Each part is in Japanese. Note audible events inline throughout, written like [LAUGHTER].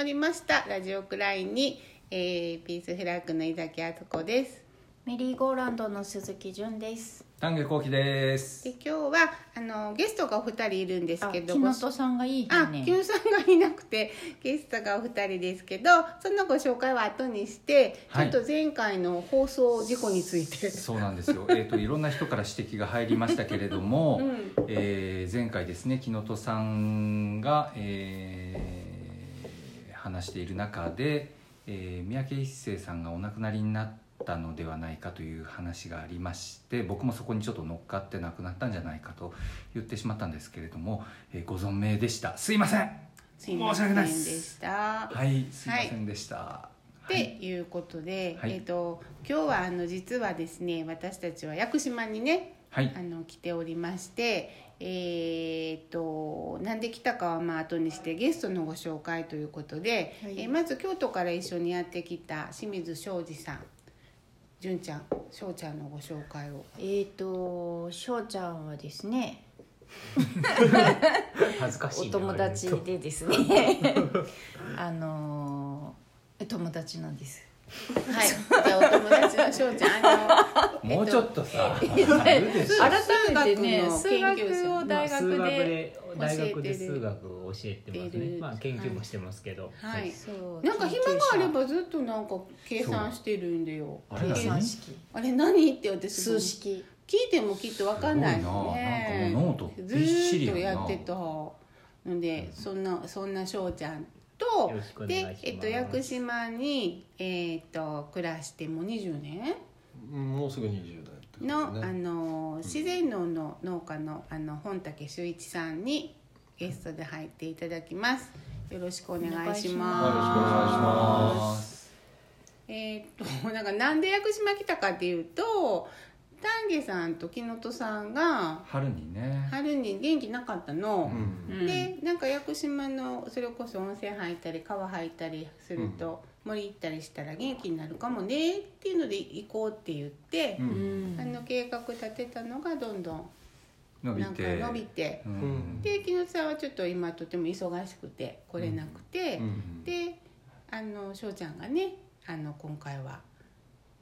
まりました。ラジオクラインに、えー、ピースフラッグの井崎敦子です。メリーゴーランドの鈴木純です。丹下幸喜です。で今日はあのゲストがお二人いるんですあ、けど木本さんがいいあ、ね。キ。ュンさんがいなくてゲストがお二人ですけどそのご紹介は後にして、はい。ちょっと前回の放送事故について。[LAUGHS] そうなんですよ。えっ、といろんな人から指摘が入りましたけれども、[LAUGHS] うん。えー前回ですね木本さんが、えー話している中で、えー三宅一生さんがお亡くなりになったのではないかという話がありまして僕もそこにちょっと乗っかって亡くなったんじゃないかと言ってしまったんですけれども、えーご存命でした。すいません。申し訳ないです。はいすいませんでした、ってはい。いうことで、はい。えっ、と今日はあの実はですね私たちは屋久島にねはいあの来ておりましてえっ、となんで来たかはまあ後にしてゲストのご紹介ということで、はいえーまず京都から一緒にやってきた清水庄司さん純ちゃん翔ちゃんのご紹介をえっ、と、翔ちゃんはですね、お恥ずかしいな友達でですね。[LAUGHS] あのー、友達なんです。はい。じゃあお友達の翔ちゃんあのもうちょっとさ、改めてね、数数学を大学で。で大学で教えてる数学を教えてますね。まあ研究もしてますけど、はい。そう。なんか暇があればずっとなんか計算してるんだよ。あれ計算式、あれ何って私数式。聞いてもきっと分かんない。すごいなねなんかもうノートずびっとやってた。のでそんなそんな翔ちゃんとです。えっと屋久島にえっと暮らしてもう20年。うんもうすぐ20代ってことの、あの自然農の農家のあの本竹修一さんにゲストで入っていただきます。よろしくお願いしお願いしまます。すえーっとなんかなんで屋久島来たかっていうと丹下さんと木本さんが春にね。春に元気なかったの、うん。うんでなんか屋久島のそれこそ温泉入ったり川入ったりすると、森行ったりしたら元気になるかもねっていうので行こうって言ってう、うん。んあの計画立てたのがどんどん伸びて。伸びて、うん。で木本さんはちょっと今とても忙しくて来れなくて、うん。であの翔ちゃんがねあの今回は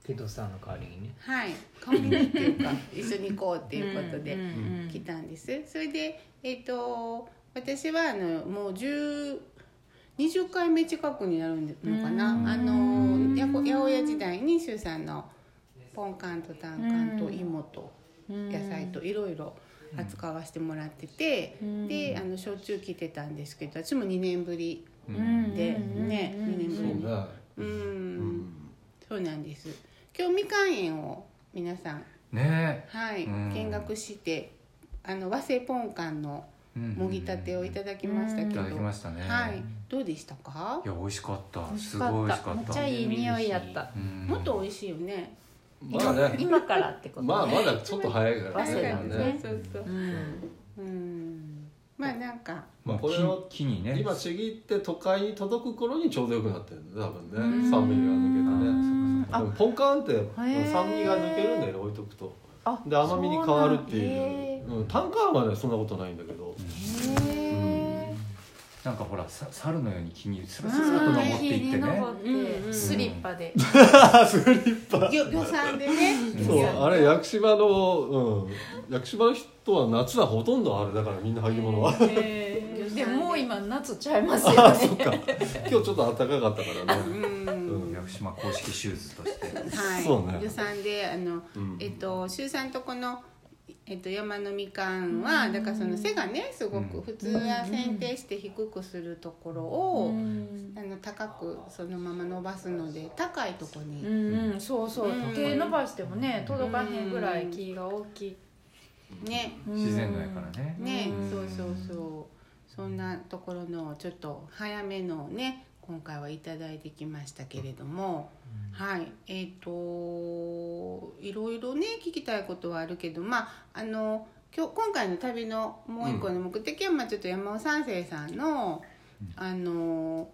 木戸さんの代わりにね。はい。代わりにっていうか一緒に行こうっていうことで。うんうん来たんです。それでえっ、と私はあのもう10 20回目近くになるのかな。うん。あのやこ八百屋時代に周さんのポンカンとタンカンと芋とうん。野菜といろいろ扱わせてもらってて、うん。であのしょっちゅう来てたんですけど私も2年ぶりでうん。ねうん。2年ぶりに。そうねうん、うん。そうなんです今日みかん園を皆さんねはい、うん。見学してあの和製ポンカンのうんもぎたてをいただきましたけど、いただきましたね。はい。どうでしたか？いや美味しかった。すしかった。ごい美味しかっめったちゃいい匂いやった。うん。もっと美味しいよね。まあね。今からってことね。まあまだちょっと早いからね。ね。そうそううん。うん。まあなんか。まあこれを木木にね。今ちぎって都会に届く頃にちょうどよくなってるんだよ多分うん。ね酸味が抜けてねポンカンってー。酸味が抜けるんだよね置いとくと。あで甘みに変わるっていう。へうんタンカンはねそんなことないんだけど。へなんかほらさ猿のように木にスラスラっと登っていってね。うん。うん [LAUGHS] スリッパ。でよ予算でね。そうあれ屋久島のうん。屋久島の人は夏はほとんどあれだからみんな履物は。で。ももう今夏ちゃいますよあそっねか。今日ちょっと暖かかったからねうん屋久島公式シューズとして。はい。[LAUGHS] そうね。予算であの、うん。えっと周さんとこのえっと、山のみかんはだからその背がねすごくうん。普通は剪定して低くするところを、うん。あの高くそのまま伸ばすので高いとこに、うん。うんそうそう。うん。手伸ばしてもね届かへんぐらい木が大きい。ね。自然のやからね。ね、うん。そうそうそう。そんなところのちょっと早めのをね今回はいただいてきましたけれども、はい。えっ、といろいろね聞きたいことはあるけどまああの今日今回の旅のもう一個の目的は、まあちょっと山尾三世さんの、あの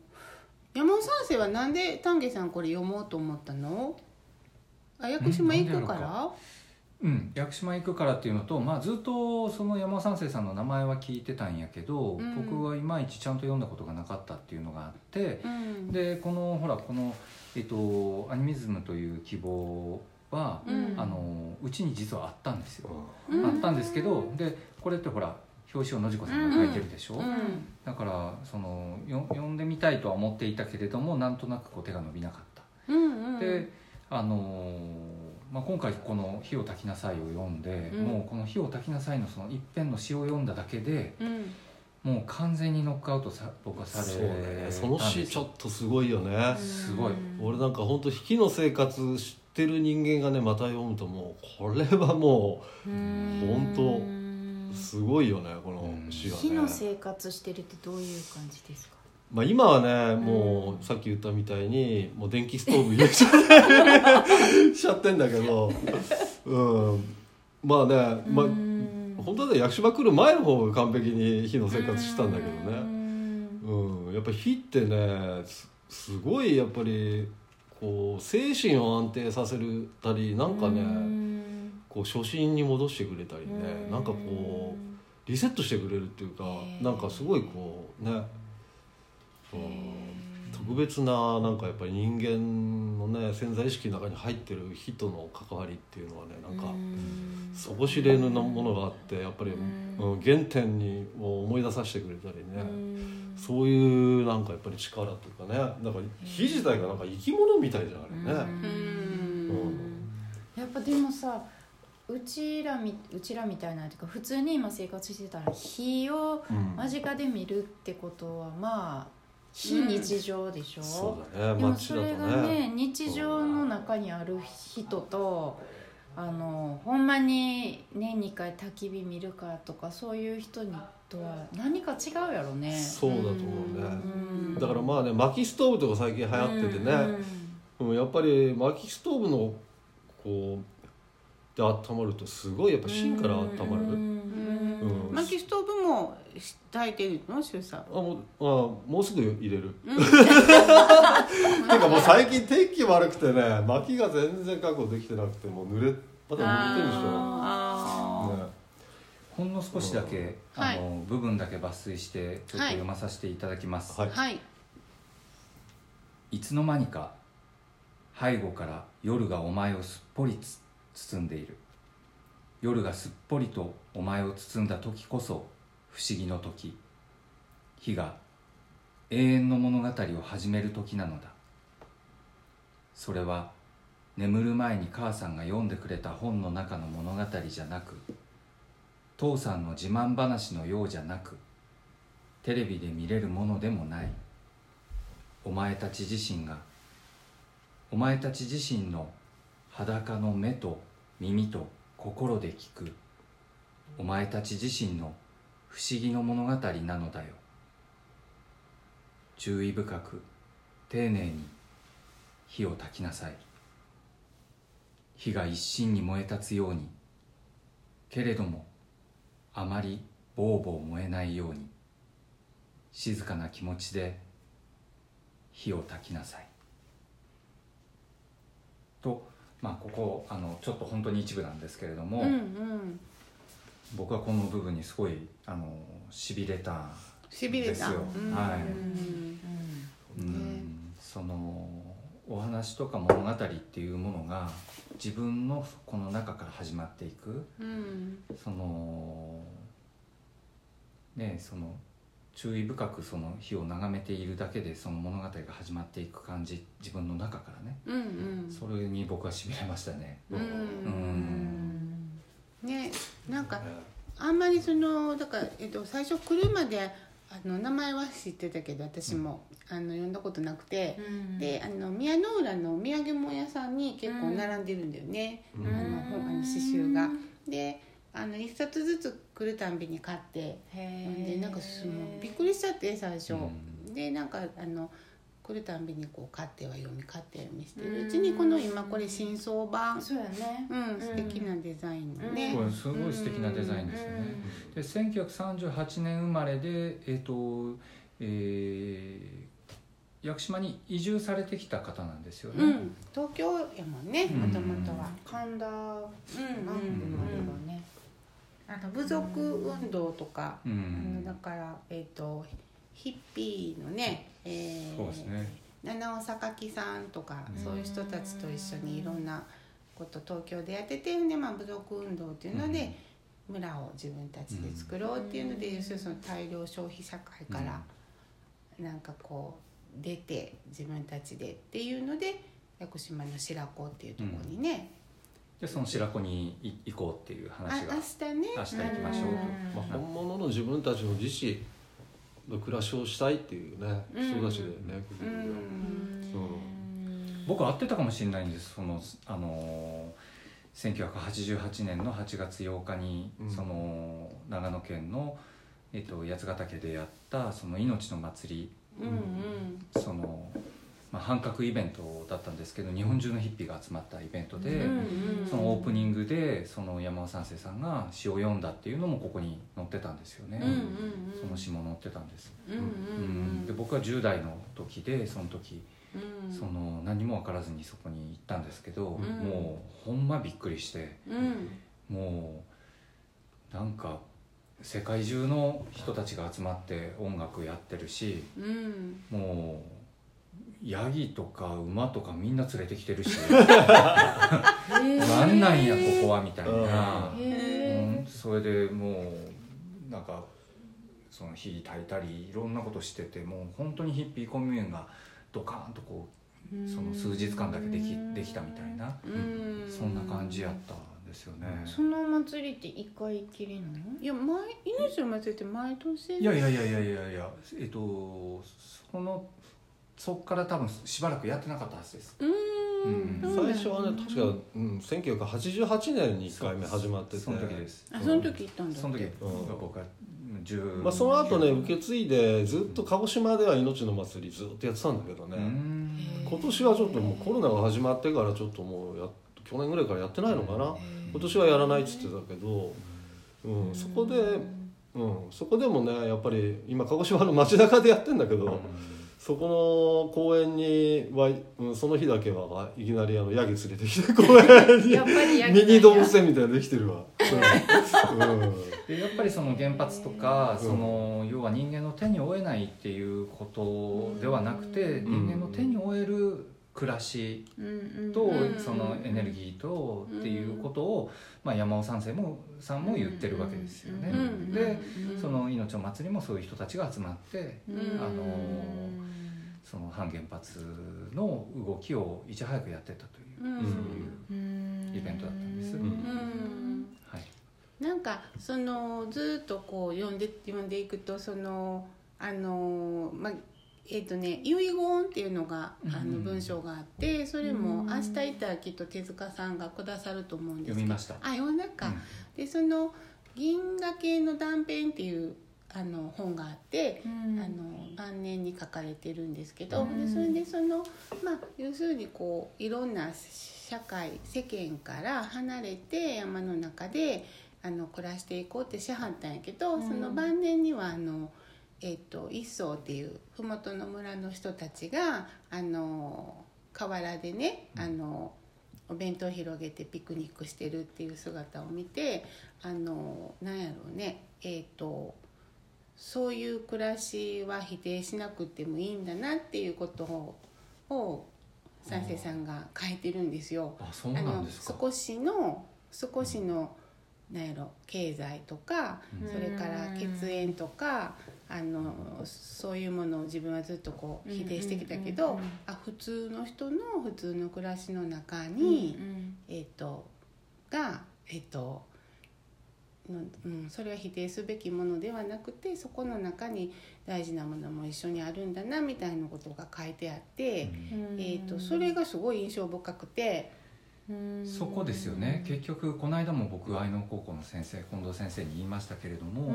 山尾三世はなんで丹下さんこれ読もうと思ったの？あ屋久島行くから？うん、屋久島行くからっていうのと、まあ、ずっとその山尾三世さんの名前は聞いてたんやけど、うん。僕はいまいちちゃんと読んだことがなかったっていうのがあってうん。でこのほらこの、えっと「アニミズムという希望は」うん。あのうちに実はあったんですよ、うん。あったんですけどでこれってほら表紙を野次子さんが書いてるでしょ、うん。だからそのよ読んでみたいとは思っていたけれどもなんとなくこう手が伸びなかった。うんうん。で、あのーまあ、今回この「火を焚きなさい」を読んで、うん。もうこの「火を焚きなさい」のその一編の詩を読んだだけでうん。もう完全にノックアウトさ僕はされそうね。その詩ちょっとすごいよね、すごい。俺なんか本当火の生活知ってる人間がねまた読むともうこれはも本当すごいよねこの詩はね、火の生活してるってどういう感じですか？まあ、今はねもうさっき言ったみたいにもう電気ストーブ入れちゃって [LAUGHS] しちゃってんだけどうん。まあね、まあ、本当はね屋久島来る前の方が完璧に火の生活してたんだけどね。うん。やっぱり火ってねすすごいやっぱりこう精神を安定させるたりなんかねこう初心に戻してくれたりねなんかこうリセットしてくれるっていうかなんかすごいこうね、う。ん特別ななんかやっぱり人間のね潜在意識の中に入ってる火との関わりっていうのはねなんか底知れぬなものがあってやっぱり、うん、原点にもう思い出させてくれたりね。そういうなんかやっぱり力というかねなんか火自体がなんか生き物みたいじゃん。あれね。うん。やっぱでもさうちらみうちらみたいなっていうか普通に今生活してたら火をうん。間近で見るってことはまあ非日常でしょ、そうだね。でもそれがねね日常の中にある人とあのほんまに年に1回焚き火見るかとかそういう人にとは何か違うやろね。そうだと思うね。うん。だからまあね薪ストーブとか最近流行っててね、うん。やっぱり薪ストーブのこうで温まるとすごいやっぱ芯から温まる、うんうん薪ストーブも炊いてるの周さん？あもうあもうすぐ入れる、[LAUGHS] てかもう最近天気悪くてね薪が全然確保できてなくてもう濡れまだ濡れてるでしょ、ね。ほんの少しだけ、うん。あの部分だけ抜粋してちょっとはい読まさせていただきます、はい。はい。いつの間にか背後から夜がお前をすっぽりつ包んでいる夜がすっぽりとお前を包んだ時こそ不思議の時。火が永遠の物語を始める時なのだ。それは眠る前に母さんが読んでくれた本の中の物語じゃなく父さんの自慢話のようじゃなくテレビで見れるものでもない。お前たち自身がお前たち自身の裸の目と耳と心で聞く。お前たち自身の不思議の物語なのだよ。注意深く丁寧に火を焚きなさい。火が一身に燃え立つように。けれどもあまりボーボー燃えないように。静かな気持ちで火を焚きなさい。とまあここあのちょっと本当に一部なんですけれども、うんうん。僕はこの部分にすごいあのしびれたしびれた。ですよ。うんはい。うん。うん。そのお話とか物語っていうものが自分のこの中から始まっていく。うん。そのねその注意深くその火を眺めているだけでその物語が始まっていく感じ自分の中からね。うんうん。それに僕はしびれましたね。うん。うん。ねなんかあんまりそのだから、えっと、最初来るまであの名前は知ってたけど私も、あの呼んだことなくて、であの宮の浦の土産物屋さんに結構並んでるんだよね、うん。あの本あの刺繍が。であの一冊ずつ来るたんびに買って。でなんかすもうびっくりしちゃって最初、うん。でなんかあの来るたんびにこう買っては読み買っては読みしてる。うちにこの今これ新装版。そうやね。うん素敵なデザインのね、これすごい素敵なデザインですよね。で1938年生まれで、えーとえー屋久島に移住されてきた方なんですよね、うん、東京やもんねうん。もともとは。神田うん。うんなんていうのねあの部族運動とか、うん。だからえっ、とヒッピーのね、えーそうですね。七尾榊さんとか、うん。そういう人たちと一緒にいろんなこと東京でやっててで、まあ、部族運動っていうので、村を自分たちで作ろうっていうので、要するにその大量消費社会からなんかこう出て自分たちでっていうので屋久島の白子っていうところにね、でその白子にい行こうっていうあ話が明日ね。明日行きましょうと。まあ、本物の自分たちの自治の暮らしをしたいっていうねうん。人たちでね、結局ね。う。ん僕は会ってたかもしれないんですそのあの1988年の8月8日に、うん。その長野県の、えっと、八ヶ岳でやったその命の祭り。うんうん。その、まあ、半角イベントだったんですけど日本中のヒッピーが集まったイベントで、そのオープニングでその山尾三世さんが詩を読んだっていうのもここに載ってたんですよね、その詩も載ってたんです、うんで僕は10代の時でその時うん。その何も分からずにそこに行ったんですけど、ん。もうほんまびっくりしてうん。もうなんか世界中の人たちが集まって音楽やってるしうん。もうヤギとか馬とかみんな連れてきてるし。[LAUGHS] なんなんやここはみたいな、へうん、それでもうなんかその火焚いたりいろんなことしててもう本当にヒッピーコミューンがドカーンとこうその数日間だけできできたみたいな。うん。そんな感じやったんですよね。その祭りって一回きりなの？いや毎命の祭りって毎年いやいやいやいやいやいやえっとそのそっから多分しばらくやってなかったはずです。最初はね確か、うん、1988年に1回目始まってて。その時です。あその時行ったんだ。その時。うん。が僕は10まあ、その後ね受け継いでずっと鹿児島では命の祭りずっとやってたんだけどね、うん。今年はちょっともうコロナが始まってからちょっともうや去年ぐらいからやってないのかな。今年はやらないっつってたけど、うん、そこで、うん、そこでもねやっぱり今鹿児島の街中でやってんだけど、そこの公園には、うん、その日だけはいきなりあのヤギ連れてきて公園に。やっぱりミニ動物園みたいなのできてるわ、うん。うん。でやっぱりその原発とか、うん。その要は人間の手に負えないっていうことではなくて、人間の手に負える暮らしと、そのエネルギーとっていうことを、まあ、山尾三世もさんも言ってるわけですよね。うんでその命の祭りもそういう人たちが集まって、うん。あのその反原発の動きをいち早くやってたという、うん。そういうイベントだったんです。はい。なんかそのずっとこう読んで読んでいくとそのあのまあえっ、とね遺言っていうのがあのうん文章があってそれも明日行ったらきっと手塚さんがくださると思うんですけど。読みました。あ読んだか、でその「銀河系の断片」っていうあの本があって、あの晩年に書かれてるんですけど、うん。でそれでそのまあ要するにこういろんな社会世間から離れて山の中であの暮らしていこうってしはったんやけど、うん。その晩年にはあの、えっと一層っていう麓の村の人たちがあの河原でね、あのお弁当広げてピクニックしてるっていう姿を見てあのなんやろうねえっ、とそういう暮らしは否定しなくてもいいんだなっていうことをを三世さんが書いてるんですよ。あそうなんですか。少しの少しのなんやろ経済とか、うん。それから血縁とかあのそういうものを自分はずっとこう否定してきたけど、うんうんうん。うんあ普通の人の普通の暮らしの中に、えっ、とがえっ、とのうん、それは否定すべきものではなくてそこの中に大事なものも一緒にあるんだなみたいなことが書いてあって、えー、とそれがすごい印象深くて、そこですよね。結局この間も僕愛能高校の先生近藤先生に言いましたけれども、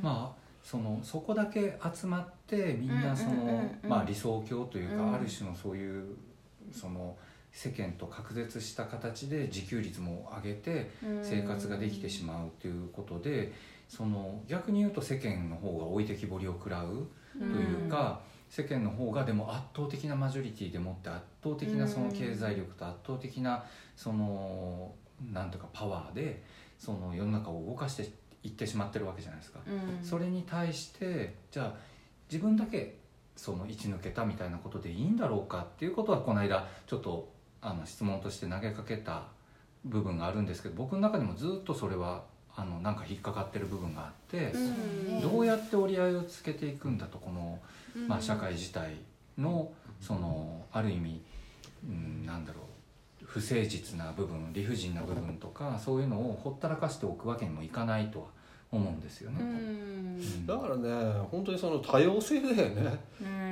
まあそのそこだけ集まってみんなその、まあ、理想郷というか、うん。ある種のそういうその世間と隔絶した形で自給率も上げて生活ができてしまうということでその逆に言うと世間の方が置いてきぼりを食らうというか、世間の方がでも圧倒的なマジョリティでもって圧倒的なその経済力と圧倒的なそのなんとかパワーでその世の中を動かしていってしまってるわけじゃないですか。うん。それに対してじゃあ自分だけその位置抜けたみたいなことでいいんだろうかっていうことはこの間ちょっとあの質問として投げかけた部分があるんですけど僕の中にもずっとそれはあのなんか引っかかってる部分があって、うん。どうやって折り合いをつけていくんだとこの、まあ、社会自体のそのある意味、うん、なんだろう不誠実な部分理不尽な部分とかそういうのをほったらかしておくわけにもいかないとは思うんですよね。うん。うん。だからね本当にその多様性だよね。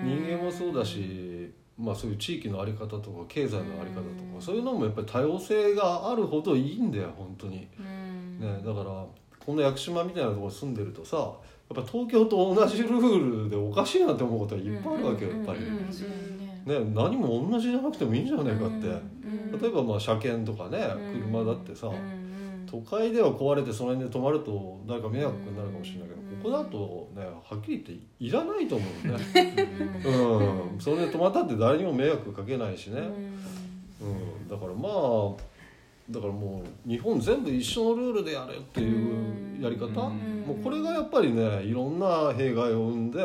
人間もそうだし、まあ、そういう地域の在り方とか経済の在り方とかそういうのもやっぱり多様性があるほどいいんだよ本当に、うん。ね、だからこの屋久島みたいなところに住んでるとさやっぱ東京と同じルールでおかしいなって思うことはいっぱいあるわけよやっぱり、ねね、何も同じじゃなくてもいいんじゃないかって、うん例えばまあ車検とかねうん。車だってさ、都会では壊れてその辺で止まると誰か迷惑になるかもしれないけど、うん。ここだとねはっきり言っていらないと思うね。うん、それで止まったって誰にも迷惑かけないしね、うん、だからまあだからもう日本全部一緒のルールでやれっていうやり方、うん。もうこれがやっぱりねいろんな弊害を生んで、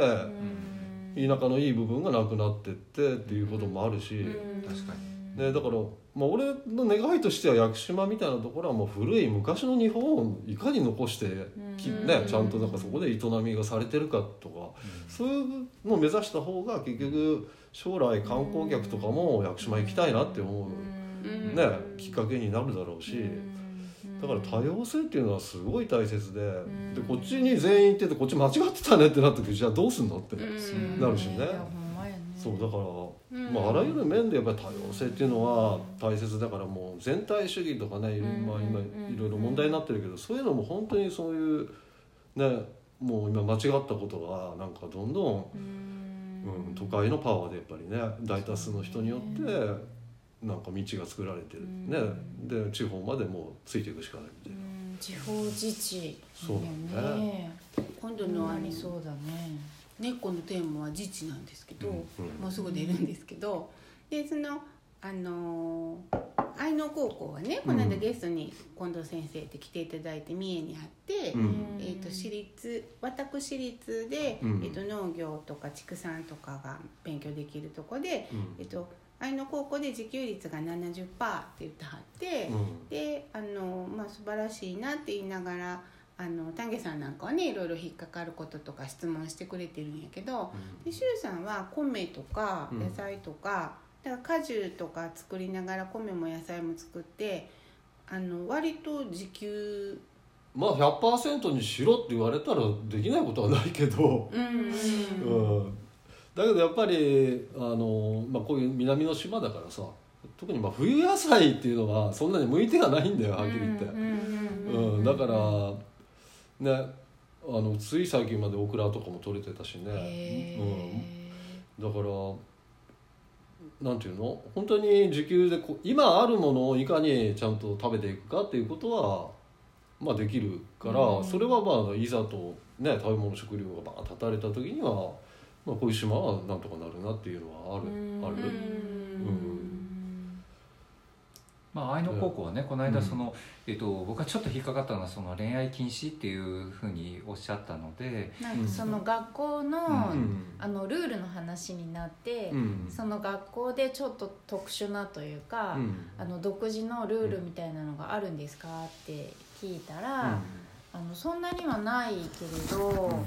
田舎のいい部分がなくなってってっていうこともあるし、確かね、だから、まあ、俺の願いとしては屋久島みたいなところはもう古い昔の日本をいかに残してき、ね、ちゃんとなんかそこで営みがされてるかとか、そういうのを目指した方が結局将来観光客とかも屋久島行きたいなって思う、うん。ね、きっかけになるだろうし。だから多様性っていうのはすごい大切で,、でこっちに全員行っててこっち間違ってたねってなった時じゃあどうすんのって、うん。なるしね。そうだから、うん。まあ、あらゆる面でやっぱり多様性っていうのは大切だからもう全体主義とかね、まあ、今いろいろ問題になってるけどそういうのも本当にそういうねもう今間違ったことがなんかどんどん、うん、都会のパワーでやっぱりね大多数の人によってなんか道が作られてる、ね。で地方までもうついていくしかないみたいな。地方自治。そうだよね。今度のありそうだね。猫のテーマは自治なんですけど、うん。もうすぐ出るんですけどでそのあのー愛農高校はねこの間ゲストに近藤先生って来ていただいて三重にあって、うん。えー、と私立私立で、うん。えー、と農業とか畜産とかが勉強できるとこで、うん。えー、と愛農高校で自給率が70%って言ってはって、うん。であの、まあ、素晴らしいなって言いながらあの丹下さんなんかはねいろいろ引っかかることとか質問してくれてるんやけどで周さんは米とかうん。野菜とか、だから果樹とか作りながら米も野菜も作ってあの割と自給まあ100%にしろって言われたらできないことはないけど、うん。うんだけどやっぱりあの、まあ、こういう南の島だからさ特にまあ冬野菜っていうのはそんなに向いてはないんだよはっきり言って、うんだからねあのつい最近までオクラとかも取れてたしね、うん、だからなんていうの？本当に自給でこう今あるものをいかにちゃんと食べていくかっていうことは、まあ、できるから、うん。それはまあいざと、ね、食べ物食料がバーッ立たれた時には、まあ、こういう島はなんとかなるなっていうのはある、ある。うん。まあ、愛の高校はねこの間うん。その、えっと、僕はちょっと引っかかったのはその恋愛禁止っていうふうにおっしゃったので、なんかその学校の,、うん。あのルールの話になって、うん。その学校でちょっと特殊なというか、うん。あの独自のルールみたいなのがあるんですかって聞いたら、あのそんなにはないけれど、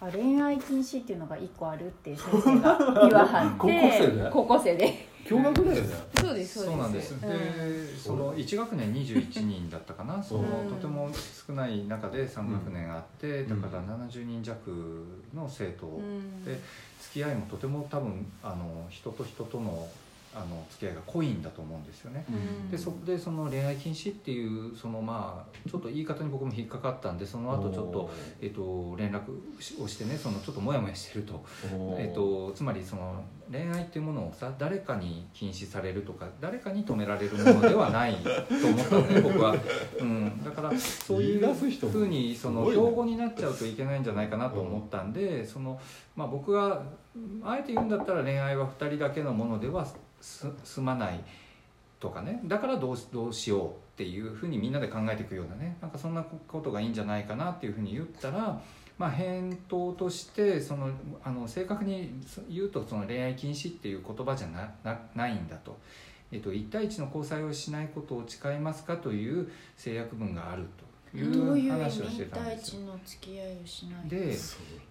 あ恋愛禁止っていうのが一個あるって先生が言わはって。高校生で高校生で驚愕だよね。そうです。そうなんです、うん。でその1学年21人だったかな。そのうんとても少ない中で3学年あって、うん。だから70人弱の生徒うん。で付き合いもとても多分あの人と人とのあの付き合いが濃いんだと思うんですよね。うん。でそこでその恋愛禁止っていうそのまあちょっと言い方に僕も引っかかったんでその後ちょっと,、えっと連絡をしてねそのちょっとモヤモヤしてると,、えっとつまりその恋愛っていうものをさ誰かに禁止されるとか誰かに止められるものではないと思ったのね [LAUGHS] 僕は、うん、だからそういうふうにその標語になっちゃうといけないんじゃないかなと思ったんで、そのまあ、僕があえて言うんだったら恋愛は2人だけのものではす済まないとかね。だからどうどうしようっていうふうにみんなで考えていくようなね。なんかそんなことがいいんじゃないかなっていうふうに言ったら、まあ、返答としてそのあの正確に言うとその恋愛禁止っていう言葉じゃななないんだと。えっと、1対1の交際をしないことを誓いますかという制約文があると。いどう話をしてたんですよ。一の付き合いをしない。で、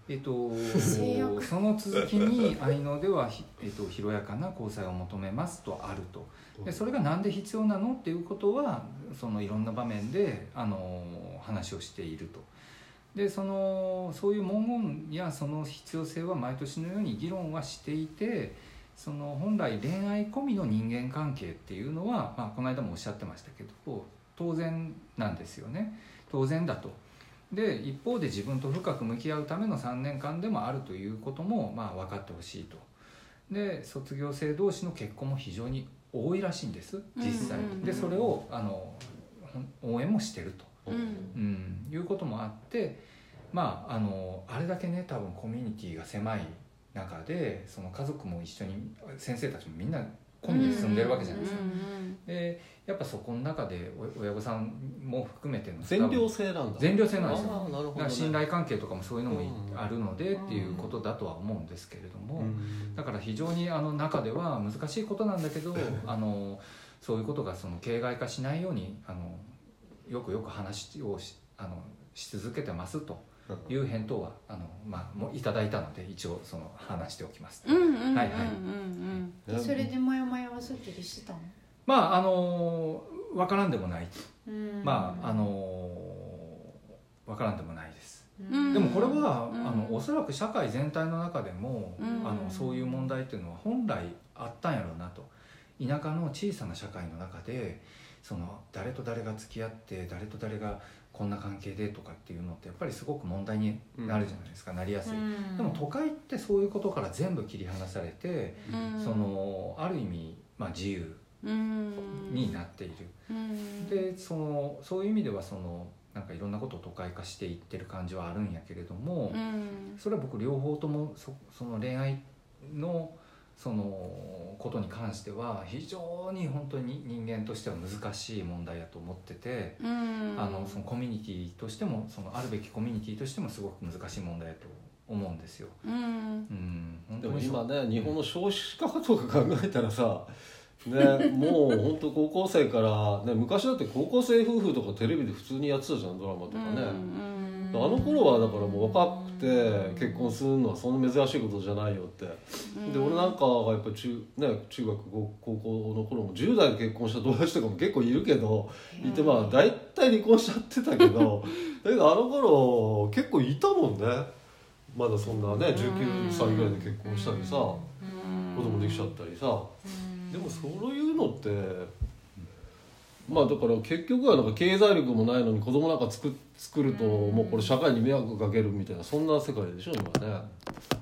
えっと制約、その続きに愛のでは、ひえっと、広やかな交際を求めますとあると。でそれが何で必要なの？っていうことはそのいろんな場面であの話をしていると。でそのそういう文言やその必要性は毎年のように議論はしていてその本来恋愛込みの人間関係っていうのは、まあ、この間もおっしゃってましたけど当然なんですよね当然だと。で一方で自分と深く向き合うための3年間でもあるということもまあ分かってほしいと。で卒業生同士の結婚も非常に多いらしいんです実際、でそれをあの応援もしてると、うん。うん、いうこともあってまああのあれだけね多分コミュニティが狭い中でその家族も一緒に先生たちもみんな込みで住んでるわけじゃないですか、でやっぱそこの中でお親御さんも含めての全寮制なんだ。全寮制なんですよ。あーなるほどね。だから信頼関係とかもそういうのもあるのでっていうことだとは思うんですけれども、うん。だから非常にあの中では難しいことなんだけど [LAUGHS] あのそういうことがその形骸化しないようにあのよくよく話をしあのし続けてますという返答はあの、まあ、もういただいたので一応その話しておきます。それでモヤモヤはすっきりしてたの？まああの分からんでもない、うん。まああの分からんでもないです。うん。でもこれは、うん。あのおそらく社会全体の中でも、うん。あのそういう問題っていうのは本来あったんやろうなと。田舎の小さな社会の中でその誰と誰が付き合って誰と誰がこんな関係でとかっていうのってやっぱりすごく問題になるじゃないですか、なりやすい、でも都会ってそういうことから全部切り離されて、うん。そのある意味、まあ、自由うん。になっている、うん。でそのそういう意味ではそのなんかいろんなことを都会化していってる感じはあるんやけれども、うん。それは僕両方ともそその恋愛のそのことに関しては非常に本当に人間としては難しい問題だと思ってて、うん。あのそのコミュニティとしてもそのあるべきコミュニティとしてもすごく難しい問題だと思うんですよ。うん。うん、本でも今ね日本の少子化とか考えたらさねもう本当高校生から、ね、昔だって高校生夫婦とかテレビで普通にやってたじゃんドラマとかね、うんあの頃はだからもう若くて結婚するのはそんな珍しいことじゃないよって、で俺なんかがやっぱ中,、ね、中学高高校の頃も10代で結婚した友達とかも結構いるけどいてまあ大体離婚しちゃってたけど [LAUGHS] だけどあの頃結構いたもんね。まだそんなね19歳ぐらいで結婚したりさ子供できちゃったりさでもそういうのってまあだから結局はなんか経済力もないのに子供なんか作作るともうこれ社会に迷惑かけるみたいなそんな世界でしょ今ね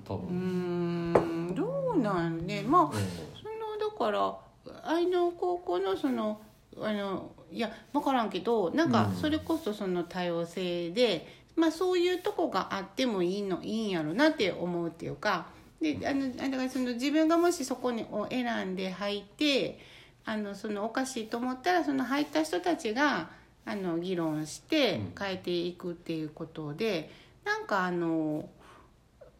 多う分。んどうなんねまあうんそのだから愛の高校のそのあのいや分からんけどなんかうんそれこそその多様性で、まあそういうとこがあってもいいのいいんやろなって思うっていうかであのだからその自分がもしそこにを選んで入ってあのそのおかしいと思ったらその入った人たちがあの議論してうん。変えていくっていうことで、なんかあの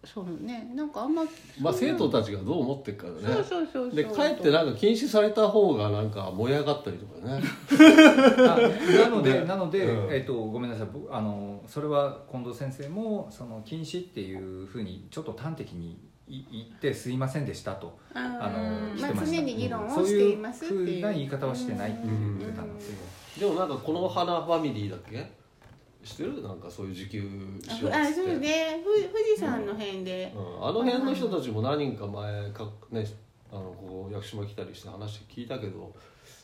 そうねなんかあんままあ生徒たちがどう思ってるからね。そうそうそうそう。でかえってなんか禁止された方がなんか燃え上がったりとかね。[LAUGHS] あなので、ねなので、うん。えっとごめんなさい。僕あのそれは近藤先生もその禁止っていうふうにちょっと端的にい言ってすいませんでしたと。ああのまあ、してました。常に議論をしていますっていう。ふいううな言い方はしてないって言ってたので、でもなんかこの花ファミリーだっけ？知ってる？なんかそういう自給しようっあつって。そうね。ふ富士山の辺で、うん、あの辺の人たちも何人か前か、ね、あのこう屋久島来たりして話聞いたけど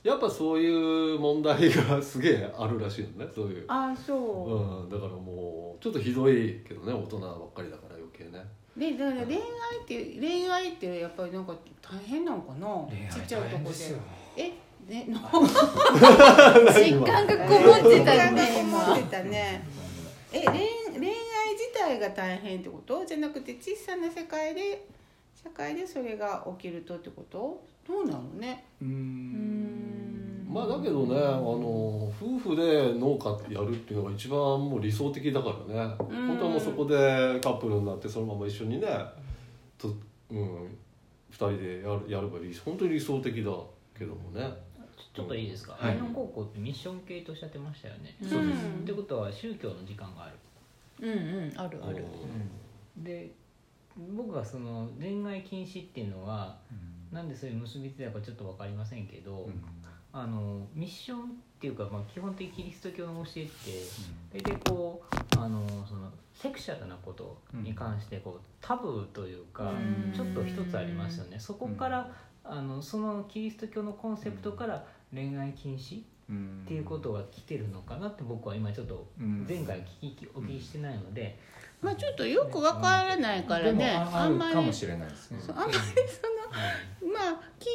やっぱそういう問題がすげえあるらしいのね。そういう、あそう。う、ん、だからもうちょっとひどいけどね。大人ばっかりだから余計ねでだから恋愛って恋愛ってやっぱりなんか大変なのかな？ちっちゃいとこでえ？ね？の？[LAUGHS] 実感がこもってたよね思今ってたね。え恋恋愛自体が大変ってこと？じゃなくて小さな世界で社会でそれが起きるとってこと？どうなのね？ううんんまあだけどねあの夫婦で農家やるっていうのが一番もう理想的だからね。うん。本当はもうそこでカップルになってそのまま一緒にねと、うん、2人でやるやれば理本当に理想的だけどもね。ちょっといいですか？はい。高校ってミッション系とおっしゃってましたよね。そうです。ってことは宗教の時間がある。うんうんあるある。で僕がその恋愛禁止っていうのはなんでそういう結びついたかちょっと分かりませんけど、あのミッションっていうか、まあ、基本的キリスト教の教えって大体こうあのそのセクシャルなことに関してこうタブーというかうん。ちょっと一つありますよね。そこからあのそのキリスト教のコンセプトから恋愛禁止っていうことが来てるのかなって僕は今ちょっと前回聞きお聞きしてないので、まあちょっとよくわからないからね。あんまりかもしれないですね。そうあんまりそのまあき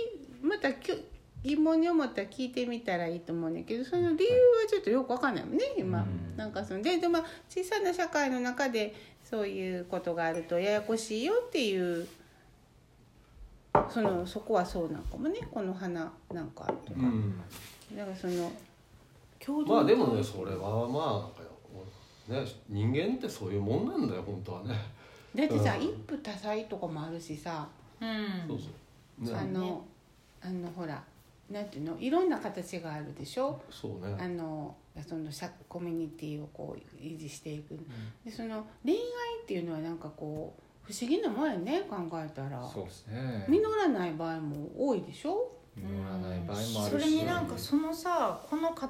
またきょ疑問に思ったら聞いてみたらいいと思うんだけどその理由はちょっとよくわかんないもんね今、うん。なんかそのででもまあ小さな社会の中でそういうことがあるとややこしいよっていうそのそこはそうなんかもねこの花なんかとか、うん。だからその共同まあでもねそれはまあね人間ってそういうもんなんだよ本当はね。だってさ、うん。一夫多妻とかもあるしさ、うん。そうそう。ね。あのあのほらなんていうの？いろんな形があるでしょ？そうね。あのその社コミュニティをこう維持していく。でその恋愛っていうのはなんかこう不思議なもんやね考えたら。そうですね。実らない場合も多いでしょ？実らない場合もあそるし。れになんかそのさこの塊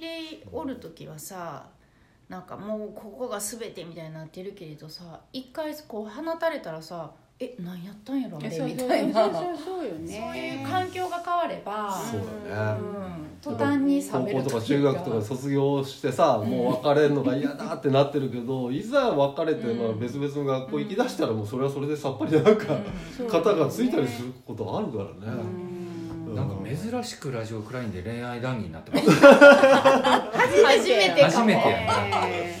でおる時はさなんかもうここが全てみたいになってるけれどさ一回こう放たれたらさえ何やったんやろあれそうみたいなそうそうそうよね。そういう環境が変われば。そうだね。うん。途端に冷高める校とか中学とか卒業してさ、もう別れるのが嫌だってなってるけどいざ別れて、まあ、別々の学校行きだしたらもうそれはそれでさっぱりなんか、そう肩がついたりすることあるからね、うん。なんか珍しくラジオクラインで恋愛談義になってます。[LAUGHS] 初めて初めてやね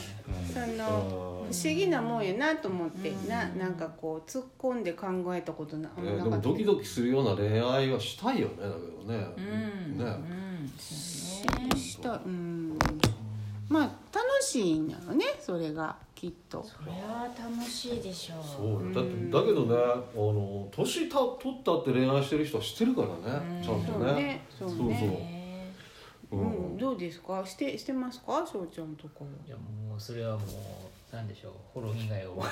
そうん。の不思議なもんやなと思って、ななんかこう突っ込んで考えたことな,、えーなかったでもドキドキするような恋愛はしたいよねだけどね、うんね。うんそうね。したうん。まあ楽しいんだろうねそれがきっと。それは楽しいでしょう。そうよ。だってうんだけどねあの年た取ったって恋愛してる人は知ってるからね、うん。ちゃんとそうね。ねそうそうねねう。うん。ん、どうですか？してしてますか？翔ちゃんとかいやもうそれはもうなんでしょうほろ苦い思いもう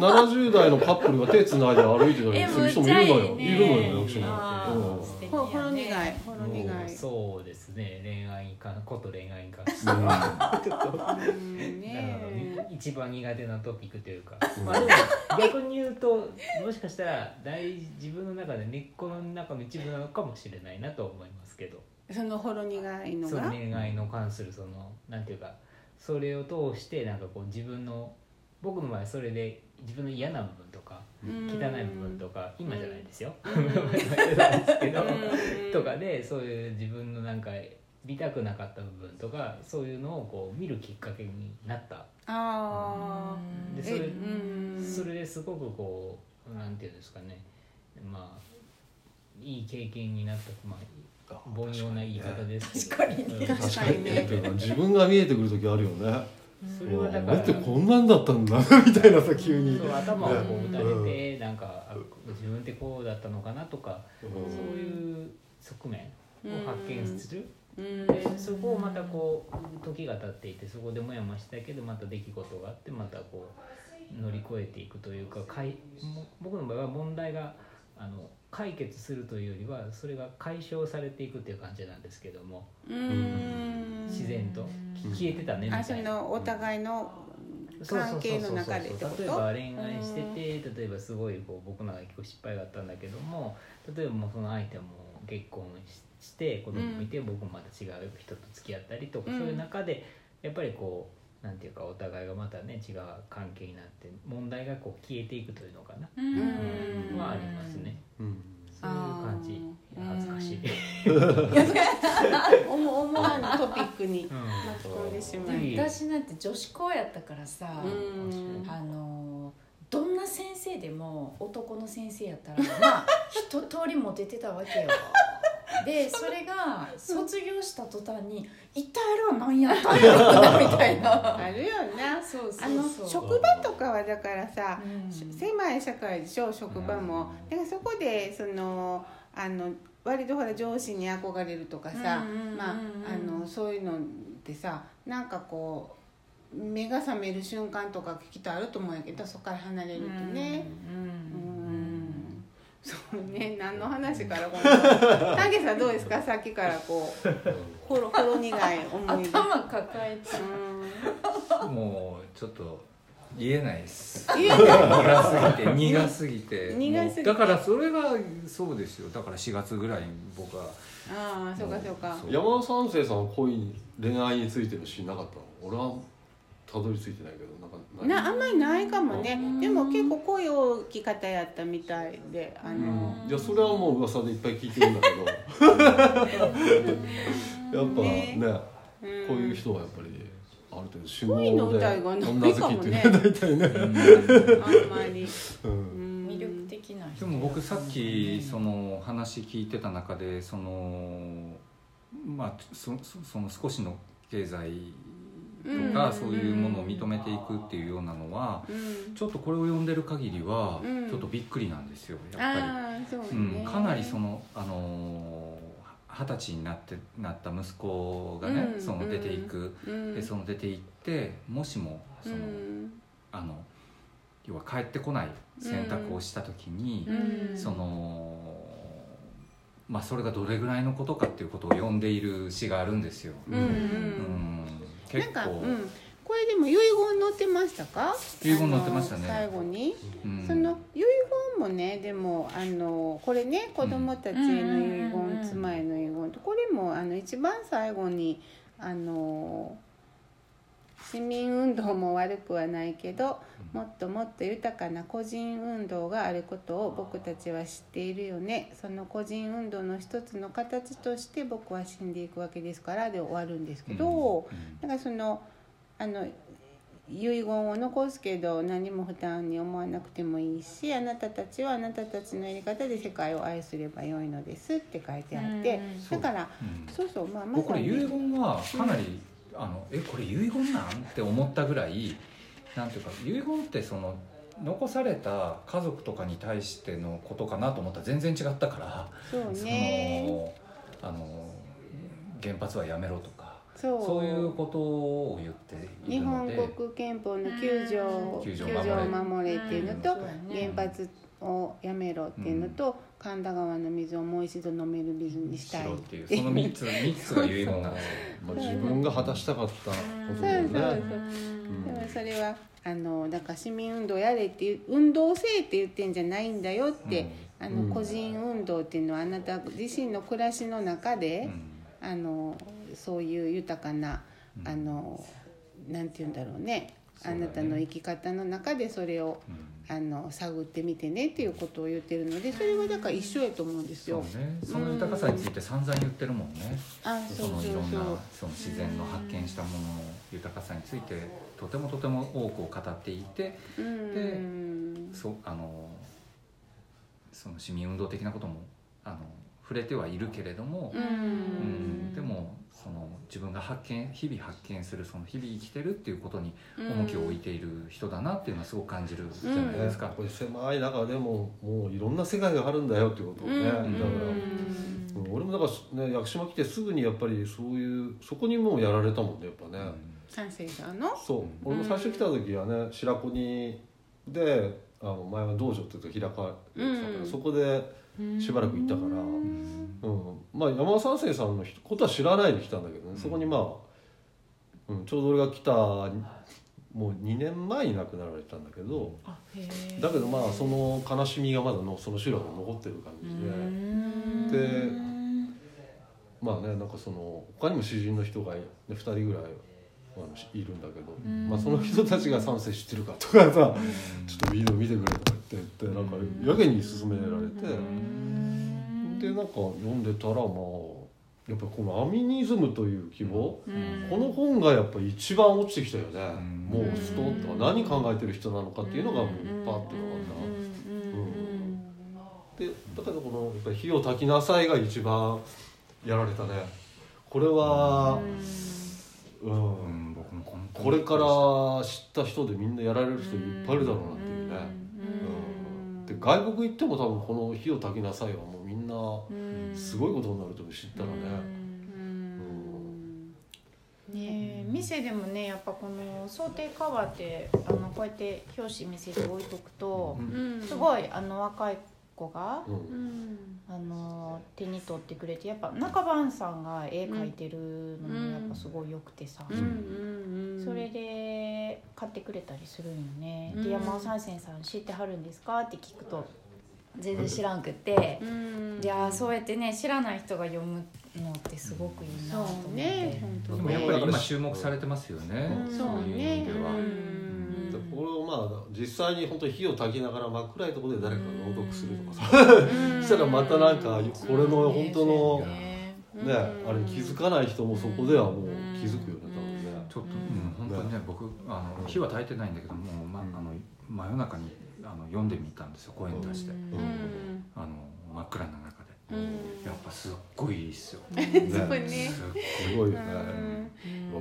70代のカップルが手つないで歩いてたりする人もいるのよ、いるのよ役所あに、ほほろ苦いほろ苦い。そうですね恋愛に関こと恋愛に関してうん。[LAUGHS] うんなねるほど一番苦手なトピックというか、うん。まあでも逆に言うともしかしたら大自分の中で根っこの中の一部なのかもしれないなと思いますけど。そのほろ苦いのが？恋愛の関するそのなんていうかそれを通してなんかこう自分の僕の場合それで自分の嫌な部分とかうん。汚い部分とか今じゃないですよ、[LAUGHS] ですけど、うん。とかでそういう自分のなんか見たくなかった部分とかそういうのをこう見るきっかけになった。ああでそれうん。それですごくこうなんていうんですかね。まあいい経験になったまあ凡庸な言い方です。確かにうん確かにね。自分が見えてくる時あるよね。それはだから。だってこんなんだったんだみたいなさ急に。そう頭をこう打たうん。れてなんかあ自分ってこうだったのかなとかうん。そういう側面を発見する。うん。でそこをまたこう時が経っていてそこでもやもやしたけどまた出来事があってまたこう乗り越えていくというかかいも僕の場合は問題があの解決するというよりはそれが解消されていくっていう感じなんですけども。うん。自然と。消えてたねみあそたいな。のお互いの関係の中で例えば恋愛してて例えばすごいこう僕なんか結構失敗があったんだけども例えばもうその相手も結婚しして子供もいて、僕もまた違う人と付き合ったりとか、うんそういう中でやっぱりこうなんていうかお互いがまたね違う関係になって問題がこう消えていくというのかな、うん。はありますね。うん。そういう感じ。恥ずかしい。思思わぬトピックにうん。巻き込んでしまでいも私なんて女子校やったからさ、うん。あのどんな先生でも男の先生やったらまあ一通りモテてたわけよで [LAUGHS] それが卒業した途端に「一体あれは何やったんやろな」みたいな。[LAUGHS] あるよな。そうそうあの職場とかはだからさ、うん。狭い社会でしょ職場も、だからそこでそのあの割とほら上司に憧れるとかさ、うんうんうんうんまああのそういうのってさなんかこう目が覚める瞬間とかきっとあると思うんやけどそこから離れるとね。うん。うんそうね何の話からこの [LAUGHS] タゲさんどうですか？さっきからこうほろほろ苦い思い出。頭抱えてうん。もうちょっと言えないです。言えない苦すぎて苦すぎて。苦すぎて。だからそれがそうですよ。だから4月ぐらいに僕は。ああそうかそうか。山田三世さんは恋に恋愛についての詩なかったの？俺はたどり着いてないけどなんかなあんまりないかもね。うん。でも結構声大きい方やったみたいであの。いやそれはもう噂でいっぱい聞いてるんだけど。[LAUGHS] やっぱねね。こういう人はやっぱりある程度主語で歌いがない女好きってねかも大体ね、あんまり。うん。うん。魅力的な人。でも僕さっきその話聞いてた中でそのまあそそその少しの経済とかうん。そういうものを認めていくっていうようなのはうん。ちょっとこれを読んでる限りはうん。ちょっとびっくりなんですよやっぱああそうり、ね。うん、かなりそのあのー二十歳になってなった息子がね、うん。その出ていく、うん。でその出ていってもしもその、うん。あの要は帰ってこない選択をした時に、うん。そのまあそれがどれぐらいのことかっていうことを読んでいる詩があるんですよ。うんなんか、構、うん、これでも遺言載ってましたか？遺言載ってましたね。あの最後に、うん。その遺言もねでもあのこれね子供たちへの遺言ん。妻への遺言とこれもあの一番最後にあの市民運動も悪くはないけどもっともっと豊かな個人運動があることを僕たちは知っているよね。その個人運動の一つの形として僕は死んでいくわけですからで終わるんですけど、うん。だからそのあの遺言を残すけど何も負担に思わなくてもいいしあなたたちはあなたたちのやり方で世界を愛すればよいのですって書いてあってうん。だからうん。そうそうまあま僕これ遺さに言はかなり、あのえこれ遺言なん？って思ったぐらいなんていうか遺言ってその残された家族とかに対してのことかなと思ったら全然違ったから、そうそねのあの原発はやめろと。かそう。そういうことを言ってい日本るので。国憲法の9条九条九条を守れっていうのとうんそうやね原発をやめろっていうのと神田川の水をもう一度飲める水にしたい。っていうその3つ三つが遺言なんで自分が果たしたかったことだよそうそうそう。ねうん。でもそれはあのだから市民運動やれっていう運動せえって言ってんじゃないんだよって、あうん。の個人運動っていうのはあなた自身の暮らしの中で、あのそういう豊かなうん。あのなんて言うんだろうね。あなたの生き方の中でそれをうん。あの探ってみてねっていうことを言ってるのでそれはだから一緒やと思うんですそうよ。ね、その豊かさについて散々言ってるもんね。あそそうのそういろんなそうその自然の発見したものの豊かさについてとてもとても多くを語っていてうん。そうあのその市民運動的なこともあの触れてはいるけれども、ううんん。でもその自分が発見日々発見するその日々生きてるっていうことに重きを置いている人だなっていうのはすごく感じるじゃないねですか。これ狭い中でももういろん。な世界があるん。だよっていうことをね、だから、うん。うん。俺もだから、ね、屋久島来てすぐにやっぱりそういうそこにもうやられたもんねやっぱね、三世さんの？そう。俺も最初来た時はね白子にであの前は道場っていうと開かれてたから、うん。そこでしばらく行ったから、うん。うん、まあ山田三世さんのことは知らないで来たんだけどね、そこにまあ、うん、ちょうど俺が来たもう2年前に亡くなられたんだけど。だけどまあその悲しみがまだのその集落に残ってる感じで。でまあねなんかその他にも詩人の人が、ね、2人ぐらいいるんだけど、まあ、その人たちが三世知ってるかとかさ、ちょっとビデオ見てくれとか言って言ってなんかやけに勧められて、でなんか読んでたらまあやっぱこのアミニズムという希望、この本がやっぱ一番落ちてきたよね、もうストンと何考えてる人なのかっていうのがもうパッて分かった、でだからこのやっぱり火を焚きなさいが一番やられたね。これはうん、これから知った人でみんなやられる人いっぱいいるだろうなっていうね、うん、で外国行っても多分この火を焚きなさいはもうみんなすごいことになると思う知ったらね、ねえ店でもねやっぱこの想定カバーってあのこうやって表紙見せて置いとくと、うん。すごいあの若い子が、うん。うん。あの手に取ってくれてやっぱ中番さんが絵描いてるのもやっぱすごい良くてさ、うんうんそれで買ってくれたりするんよね、うん。で山尾三線さん知ってはるんですか？って聞くと全然知らんくて、うん。いやーそうやってね知らない人が読むのってすごくいいなと思って、ねでもやっぱり今注目されてますよね、うん。そういう意味では、うんでこれをまあ実際に本当に火を焚きながら真っ暗いところで誰かが朗読するとかさ、うん。したらまたなんかこれの本当のねね、あれ気づかない人もそこではもう気づくよね多分ね。ちょっと、うん、本当にね僕あの火は焚いてないんだけどもう、ま、あの真夜中にあの読んでみたんですよ声に出して、うん。あの真っ暗な中やっぱすっごいいいっすよ、ね。すごいよね、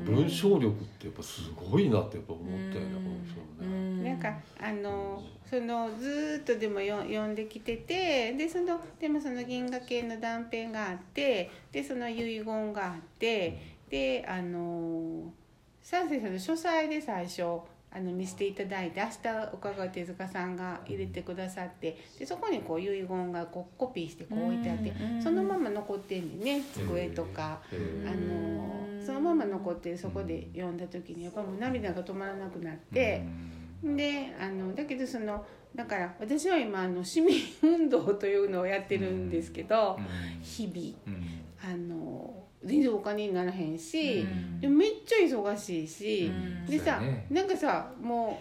文章力ってやっぱすごいなってやっぱ思ったよね、この人のね。なんかあのそのずーっとでもよ読んできててでそのでもその銀河系の断片があってでその遺言があってであの三世さんの書斎で最初あの見せていただいて明日伺う手塚さんが入れてくださってでそこにこう遺言がこうコピーしてこう置いてあってそのまま残ってんでね机とか。へあーのそのまま残ってるそこで読んだ時にやっぱもう涙が止まらなくなって、であのだけどそのだから私は今あの市民運動というのをやってるんですけど、日々うん。あの全然お金にならへんし、うん。でもめっちゃ忙しいし、うん。でさ、ね。なんかさも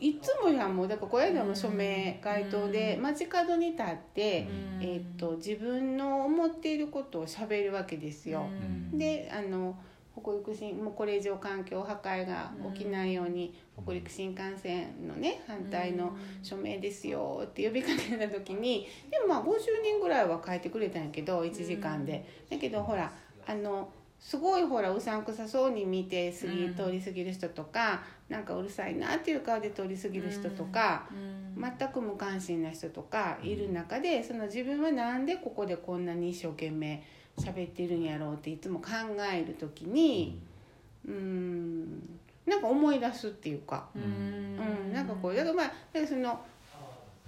ういつもやんもうだからこの間も署名街頭で街角に立って、うん。えー、と自分の思っていることをしゃべるわけですよ。であの北陸新もうこれ以上環境破壊が起きないように、北陸新幹線のね反対の署名ですよって呼びかけた時にでもまあ50人ぐらいは書いてくれたん。やけど1時間で。だけどほらあのすごいほらうさんくさそうに見て過ぎ、うん通り過ぎる人とかなんかうるさいなっていう顔で通り過ぎる人とか、全く無関心な人とかいる中でその自分はなんでここでこんなに一生懸命喋ってるんやろうっていつも考える時にうん。なんか思い出すっていうか、うん、なんかこうだからまあだからその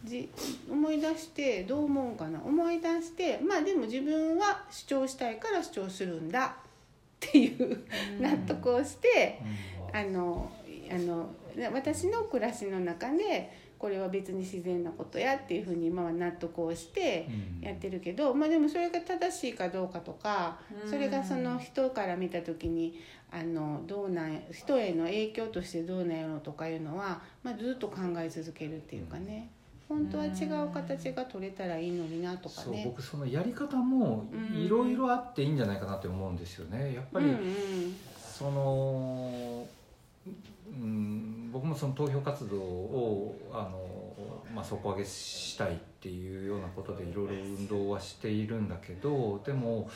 じ思い出してどう思うかな？思い出してまあでも自分は主張したいから主張するんだっていう納得をして。あのあの私の暮らしの中でこれは別に自然なことやっていうふうに今は納得をしてやってるけど、まあでもそれが正しいかどうかとか、それがその人から見た時にあのどうなん人への影響としてどうなんやろうとかいうのは、まあ、ずっと考え続けるっていうかね本当は違う形が取れたらいいのになとかそうね。僕そのやり方もいろいろあっていいんじゃないかなって思うんですよね。やっぱり、うんうん。その、うん、僕もその投票活動をあの、まあ、底上げしたいっていうようなことでいろいろ運動はしているんだけどでも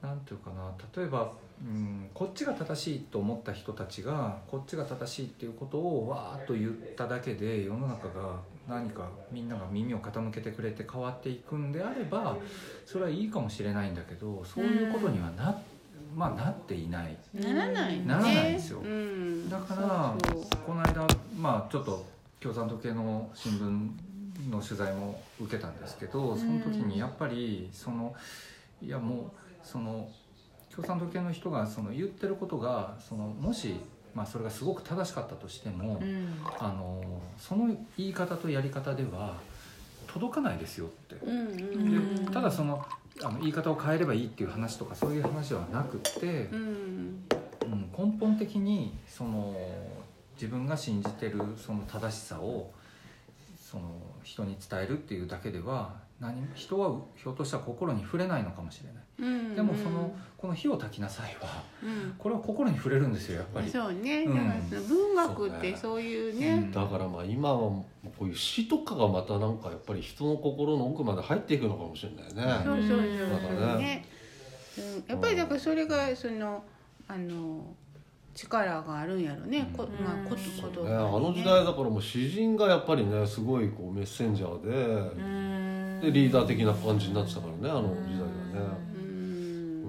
なんていうかな例えば、うん、こっちが正しいと思った人たちがこっちが正しいっていうことをわーっと言っただけで世の中が何かみんなが耳を傾けてくれて変わっていくんであればそれはいいかもしれないんだけどそういうことにはな,、まあ、なっていない。ならないね。ならないんですよ。うん、だからそうそう。この間まあちょっと共産党系の新聞の取材も受けたんですけどその時にやっぱりそのいやもうその共産党系の人がその言ってることがそのもしまあ、それがすごく正しかったとしても、うん。あのその言い方とやり方では届かないですよって。でただそのあの言い方を変えればいいっていう話とかそういう話ではなくってう、ん。うん、根本的にその自分が信じてるその正しさをその人に伝えるっていうだけでは何も人はひょっとしたら心に触れないのかもしれない。うんでもそのこの火を焚きなさいはうん。これは心に触れるんですよやっぱり。そうね、うん。だから文学ってそういうね。うん。だからまあ今はこういう詩とかがまたなんかやっぱり人の心の奥まで入っていくのかもしれないね。そうそうそうね。ね、うん、やっぱりだからそれがそのあの力があるんやろね、こまあことことね、あの時代だからもう詩人がやっぱりねすごいこうメッセンジャーで,、うん。でリーダー的な感じになってたからねあの時代はね。うん。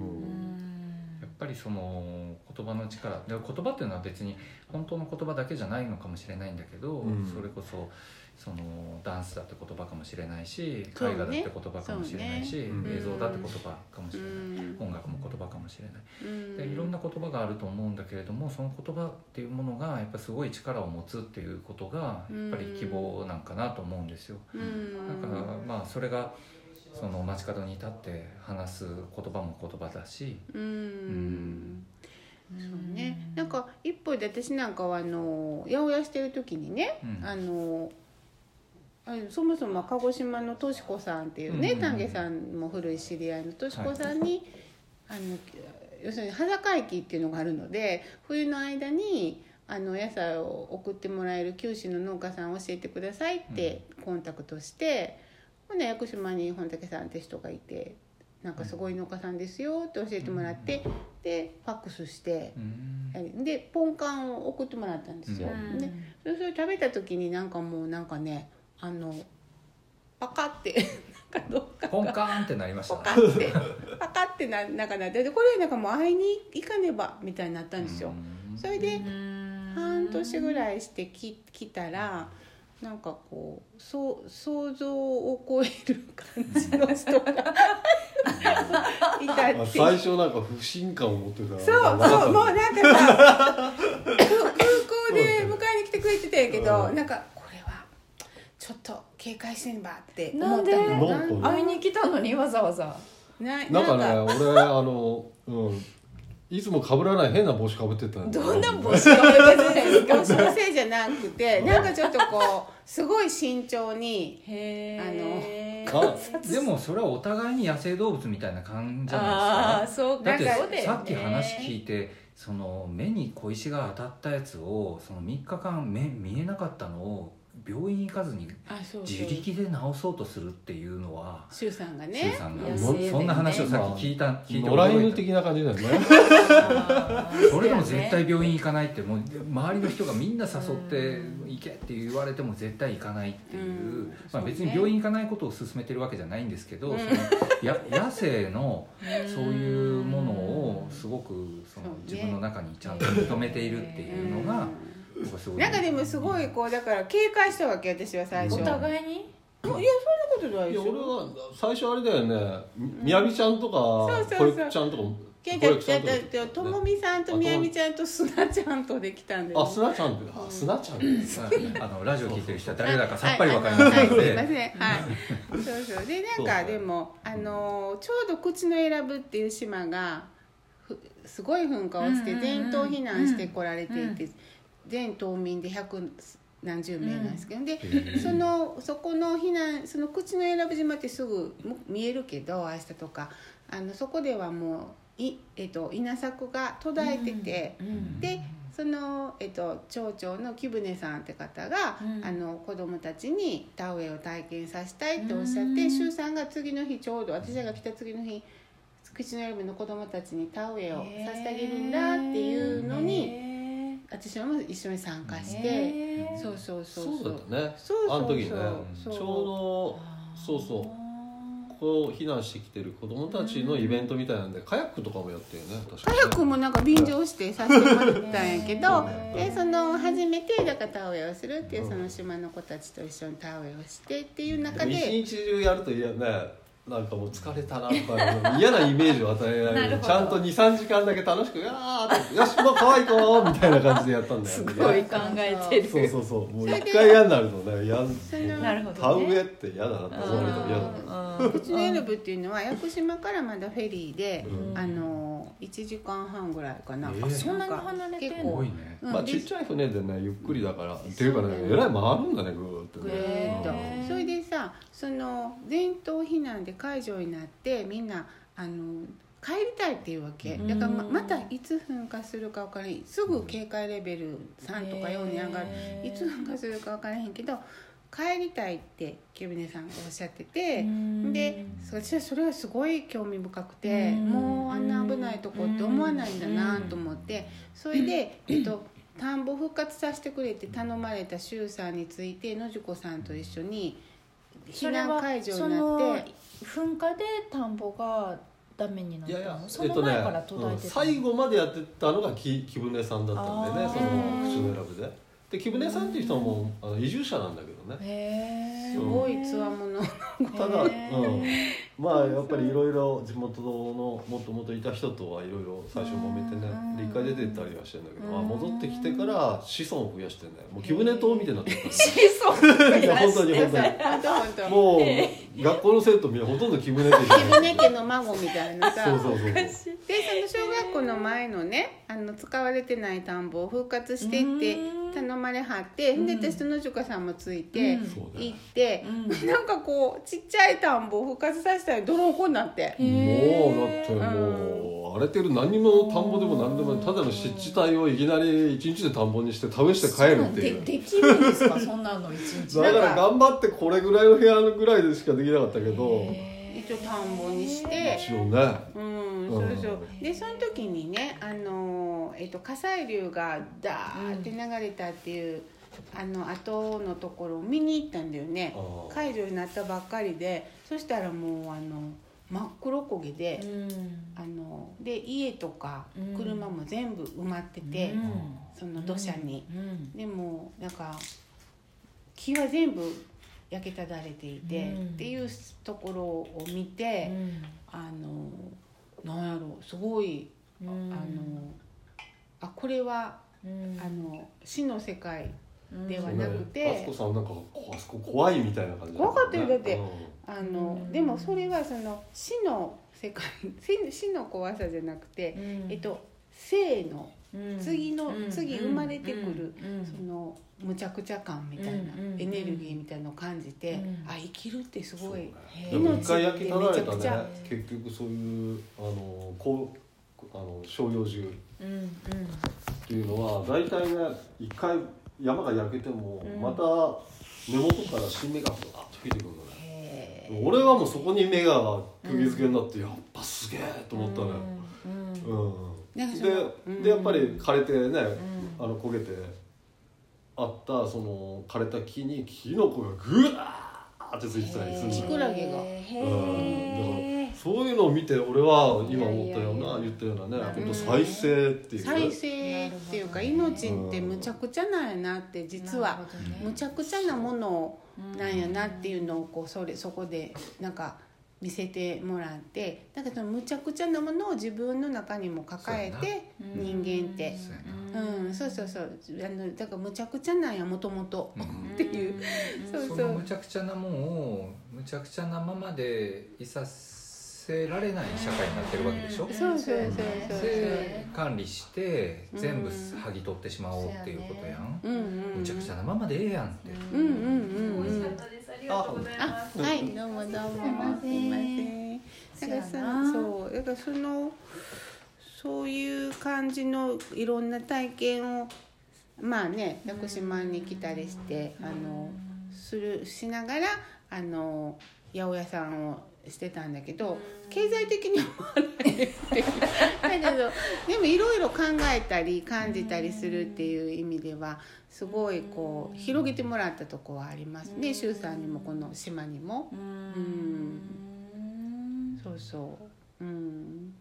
やっぱりその言葉の力で言葉っていうのは別に本当の言葉だけじゃないのかもしれないんだけど、うん。それこそそのダンスだって言葉かもしれないし、絵画だって言葉かもしれないし、ね。うん。映像だって言葉かもしれない、うん。音楽も言葉かもしれない。うん。でいろんな言葉があると思うんだけれどもその言葉っていうものがやっぱすごい力を持つっていうことがやっぱり希望なんかなと思うんですよ。うん。だからまあそれがその街角に立って話す言葉も言葉だし、うん。そうね。なんか一方で私なんかはあの八百屋してる時にね、うん。あのそもそも鹿児島のとし子さんっていうね、うんうんうん。丹下さんも古い知り合いのとし子さんに、あの要するに裸駅っていうのがあるので冬の間にあの野菜を送ってもらえる九州の農家さん教えてくださいってコンタクトして、ほんで屋久島に本竹さんって人がいてなんかすごい農家さんですよって教えてもらって、でファックスして。うん。でポンカンを送ってもらったんですよ、うん。でそれ食べた時になんかもうなんかねあのパカってなんかどうかポンカーンってなりましポたカってパカってななんかなってでこれなんかもう会いに行かねばみたいになったんですよ、うん。それで半半年ぐらいしてき来たらなんかこうそう想像を超える感じの人がいたってあ最初なんか不信感を持ってたそうそうもうなんかさ空空港で迎えに来てくれてたんやけど、うん。なんかちょっと警戒せねばって思ったの。なんか。ね会いに来たのにわざわざ。ななんかね俺あのうん。いつも被らない変な帽子かぶってたんだよ。どんな帽子かぶってるんですか？[LAUGHS] 帽子のせいじゃなくてなんかちょっとこうすごい慎重にへえあ [LAUGHS] でもそれはお互いに野生動物みたいな感じじゃないですか。そうか。だってさっき話聞いてその目に小石が当たったやつをその3日間目見えなかったのを病院行かずに自力で治そうとするっていうのは周さんが周ねさんが。野生でね。そんな話をさっき聞いた聞いて野良犬驚い的な感じだよね。それでも絶対病院行かないってもう周りの人がみんな誘って行けって言われても絶対行かないっていう。うん。まあ、別に病院行かないことを勧めてるわけじゃないんですけど、うん。そのや野生のそういうものをすごくその自分の中にちゃんと認めているっていうのがなんかでもすごいこうだから警戒したわけ私は最初。お互いに？いやそんなことないいでしょや俺は最初あれだよね。みやびちゃんとそうそうかそう。こゆきちゃんとかけこゆきちゃんとか。だってともみさんとみ。やみちゃんとすなちゃんとできたんだよあすなちゃんってあすなちゃん。あのラジオ聞いてる人は誰だかさっぱりわかりませんのはいはいすいません。ではい。そうそう。でなんかでもあのーちょうど口の選ぶっていう島がふすごい噴火をして全島避難してこられていてう全島民で百何十名なんですけどでー。そのそこの避難その口の選ぶ島ってすぐも見えるけど明日とか。あのそこではもうい、えっと、稲作が途絶えてて。うんでその、えっと、町長の木舟さんって方が、うん。あの子供たちに田植えを体験させたいっておっしゃってうん。周さんが次の日ちょうど私らが来た次の日口の選びの子供たちに田植えをさせてあげるんだっていうのにへ私らも一緒に参加ーしてそうそうそうそう。だったね。そうそうそう。あの時ね。そう。ちょうどそうそう。こう避難してきてる子供たちのイベントみたいなんでカヤックとかもやってよね確かカにヤックもなんか便乗してさせてもらったんやけどうん。でその初めてだから田植えをするっていうその島の子たちと一緒に田植えをしてっていう中で。一日中やるといやねなんかもう疲れたなとか嫌なイメージを与えないなるちゃんと23時間だけ楽しく「やーってよしもう可愛い子」みたいな感じでやったんだよ [LAUGHS] すごい考えてるそうそうそうもう一回嫌になるとね。やんそのなるほ田どね植えって嫌だなって思われても嫌だなうちのエルブっていうのは屋久島からまだフェリーで、うん。あの1時間半ぐらいかな、えー。そんなに離れてんの？結構。多いね。うん。でまあちっちゃい船でねゆっくりだからっていうかねえらい回るんだねぐーってぐねーっと。へーそれでさその全島避難で解除になってみんなあの帰りたいっていうわけ。だからまうんまたいつ噴火するか分からへん。すぐ警戒レベル3とか4に上がる。へーいつ噴火するか分からへんけど帰りたいって木舟さんがおっしゃっててうん。で私はそれがすごい興味深くてうん。もうあんな危ないとこって思わないんだなと思ってそれで、[CLEARS THROAT] えっと、田んぼ復活させてくれって頼まれた周さんについて野次子さんと一緒に避難会場になそのって。噴火で田んぼがダメになったの？いやいやその前から途絶えてたの、最後までやってたのが木木舟さんだったんでねその口の選ぶで。で木舟さんっていう人はもうあの移住者なんだけどね。へえすごいつわものただ、うん、まあやっぱりいろいろ地元のもともといた人とはいろいろ最初揉めてねうん。で一回出てったりはしてんだけど、うん。まあ、戻ってきてから子孫を増やしてねもう木舟島みたいになってた子孫いや本当に本当に。本当本当もう学校の生徒みんなほとんど木舟って木舟家の孫みたいなさ。そうそうそう。でその小学校の前のねあの使われてない田んぼを復活してってうん頼まれはってうん。で私と野塚さんもついて行ってうん。なんかこうちっちゃい田んぼを復活させたら泥んこになって。へもうだってもう荒れてる何も田んぼでも何でもただの湿地帯をいきなり一日で田んぼにして試して帰るっていう。でできるんですか？そんなの一日。だから頑張ってこれぐらいの部屋ぐらいでしかできなかったけどへ一応田んぼにして。一応ね。うんそうそう。でその時にねあの、えっと、火砕流がダーって流れたっていう、あの後のところを見に行ったんだよね。解除になったばっかりで。そしたらもうあの真っ黒焦げで、うん。あので家とかうん。車も全部埋まってて、うん。その土砂に、うん。でもなんか木は全部焼けただれていて、うん。っていうところを見て、あのなんやろうすごい、うん。あのあこれは、うん。あの死の世界ではなくてあそこさんなんかこあそこ怖いみたいな感じ怖かったよだって。うん。あの、うん。でもそれはその死の世界死死の怖さじゃなくて、うん。えっと生のうん次のうん。次生まれてくるうん。そのむちゃくちゃ感みたいな、エネルギーみたいなのを感じて、うん。あ生きるってすごいへー。でも一回焼けただれた命ってめちゃね。結局そういうあのこうあの照葉樹。うんうんっていうのは大体ね一回山が焼けてもうん。また根元から新芽がふわっと吹いてくるのね。へ俺はもうそこに目が釘付けになってやっぱすげえと思ったのよ。うんでうん。でやっぱり枯れてねうん。あの焦げてあったその枯れた木にキノコがぐわーってついてたりするのよ。キクラゲが。へー。そういうのを見て俺は今思ったよういやいやいや。な言ったようなねうん本当再生っていう。再生っていうか命ってむちゃくちゃなんやなって実はむちゃくちゃなものなんやなっていうのをこうそれそこでなんか見せてもらってだからそのむちゃくちゃなものを自分の中にも抱えて人間って。そうん。そうそうそう。あのだからむちゃくちゃなんやもともと。うん。っていう。そうそそうのむちゃくちゃなもんをむちゃくちゃなままでいさせられない社会になってるわけでしょ、うん。そうそうそうそうで管理してう。ん全部剥ぎ取ってしまおう。っていう。ことやん、う。んう。んう。んむちゃくちゃなままでええやんって、う。んう。んう。んう。ん美味しかったです。ありがとうございます。あはい。どうもどうも。すいません。だからそうやなさそうだからそのそういう感じのいろんな体験をまあね屋久島に来たりしてあのするしながらあの八百屋さんをしてたんだけど経済的にはないっていう。だ [LAUGHS] けどでもいろいろ考えたり感じたりするっていう意味ではすごいこう広げてもらったとこはありますね。周さんにもこの島にも。うん。そうそう。うん。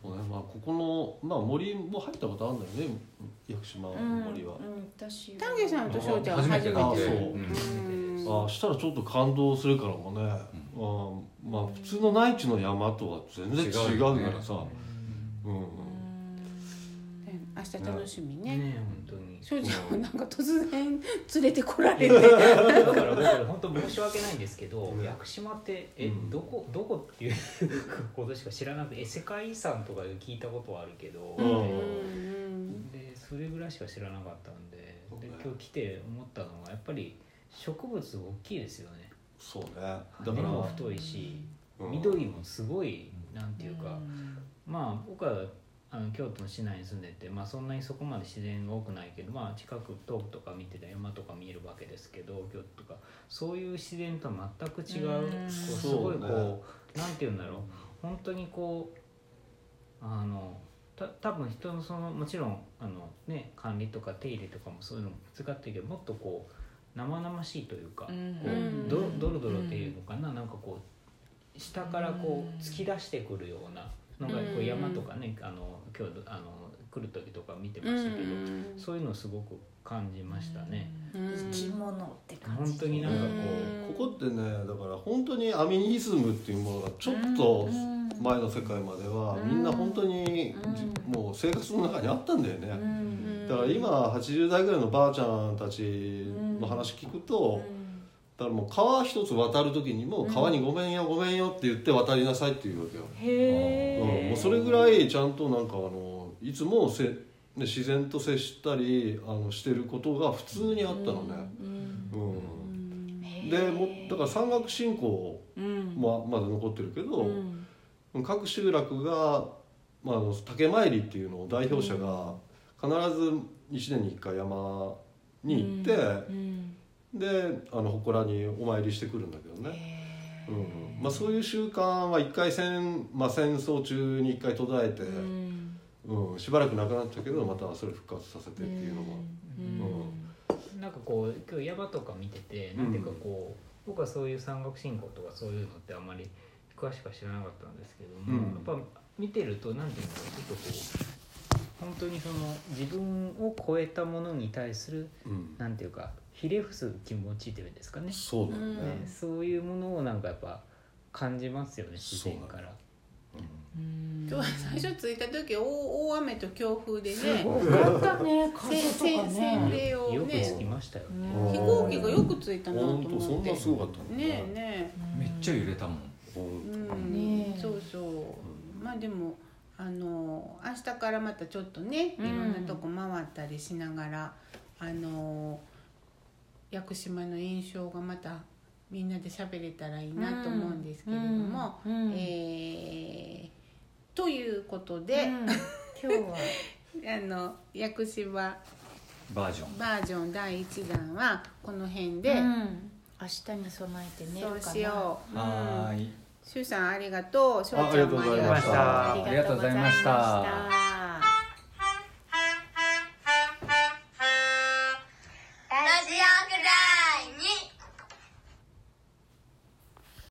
そうねまあ、ここの、まあ、森も入ったことあるんだよね屋久島の森は、私丹下さんと翔ちゃんは初めて。初めてだってそああしたらちょっと感動するからもね、うん。まあ普通の内地の山とは全然違うからさ、うん。ね明日楽しみね。ね本当に正直なんか突然連れてこられて。[LAUGHS] だから僕本当申し訳ないんですけど、うん。屋久島ってえ、うんどこどこっていうことしか知らなくてえ世界遺産とかで聞いたことはあるけど、うん。うんでそれぐらいしか知らなかったんでで今日来て思ったのはやっぱり植物大きいですよね。そうね。だから根も太いし、うん。緑もすごいなんていうか、まあ僕はあの京都の市内に住んでて、まあ、そんなにそこまで自然が多くないけど、まあ、近く遠くとか見てて山とか見えるわけですけど京都とか。そういう自然とは全く違ううん。こうすごいそうね。こうなんて言うんだろう。本当にこうあのた多分人のそのもちろんあの、ね、管理とか手入れとかもそういうのも使ってるけどもっとこう生々しいというか、こうドロドロドロっていうのかな、なんかこう下からこう突き出してくるようなのがこう山とかねあの今日あの来る時とか見てましたけど、そういうのをすごく感じましたね。生き物って感じ。本当になんかこここってねだから本当にアミニズムっていうものがちょっと前の世界まではみんな本当にもう生活の中にあったんだよね。だから今80代ぐらいのばあちゃんたちの話聞くとだからもう川一つ渡る時にも川に「ごめんよごめんよ」って言って渡りなさいっていうわけよ、へうん、えもうそれぐらいちゃんとなんかあのいつもせ、ね、自然と接したりあのしてることが普通にあったのね、うん。でもだから山岳信仰もまだ残ってるけど、各集落が、まあ、あの竹参りっていうのを代表者が必ず1年に1回山に行って、であの祠にお参りしてくるんだけどね、うん。まあ、そういう習慣は一回戦,、まあ、戦争中に一回途絶えて、うん。しばらくなくなったけどまたそれ復活させてっていうのも、うん。うなんかこう今日山とか見ててなんていうかこう、僕はそういう山岳信仰とかそういうのってあんまり詳しくは知らなかったんですけども、うん。やっぱ見てるとなんていうのかなちょっとこう本当にその自分を超えたものに対するうん。なんていうかひれ伏す気持ちっていうんですかね。そうだよね、ねそういうものをなんかやっぱ感じますよね自然から。今日最初着いた時大大雨と強風でねすごかったね。風せとか洗ね礼をよくね着きましたよね。うん飛行機がよく着いたなと思って本当そんなすごかったのねえねめっちゃ揺れたもんえ、うんそうそうまあでもあの明日からまたちょっとねいろんなとこ回ったりしながら、あの屋久島の印象がまたみんなで喋れたらいいなと思うんですけれども、うんえーということで、うん今日は。[LAUGHS] あの屋久島バージョン。バージョン第1弾はこの辺で、うん。明日に備えて寝るかな。そうしよう。はうん。ーいしゅうさんありがとう。しょうちゃんもありがとう。ありがとうございました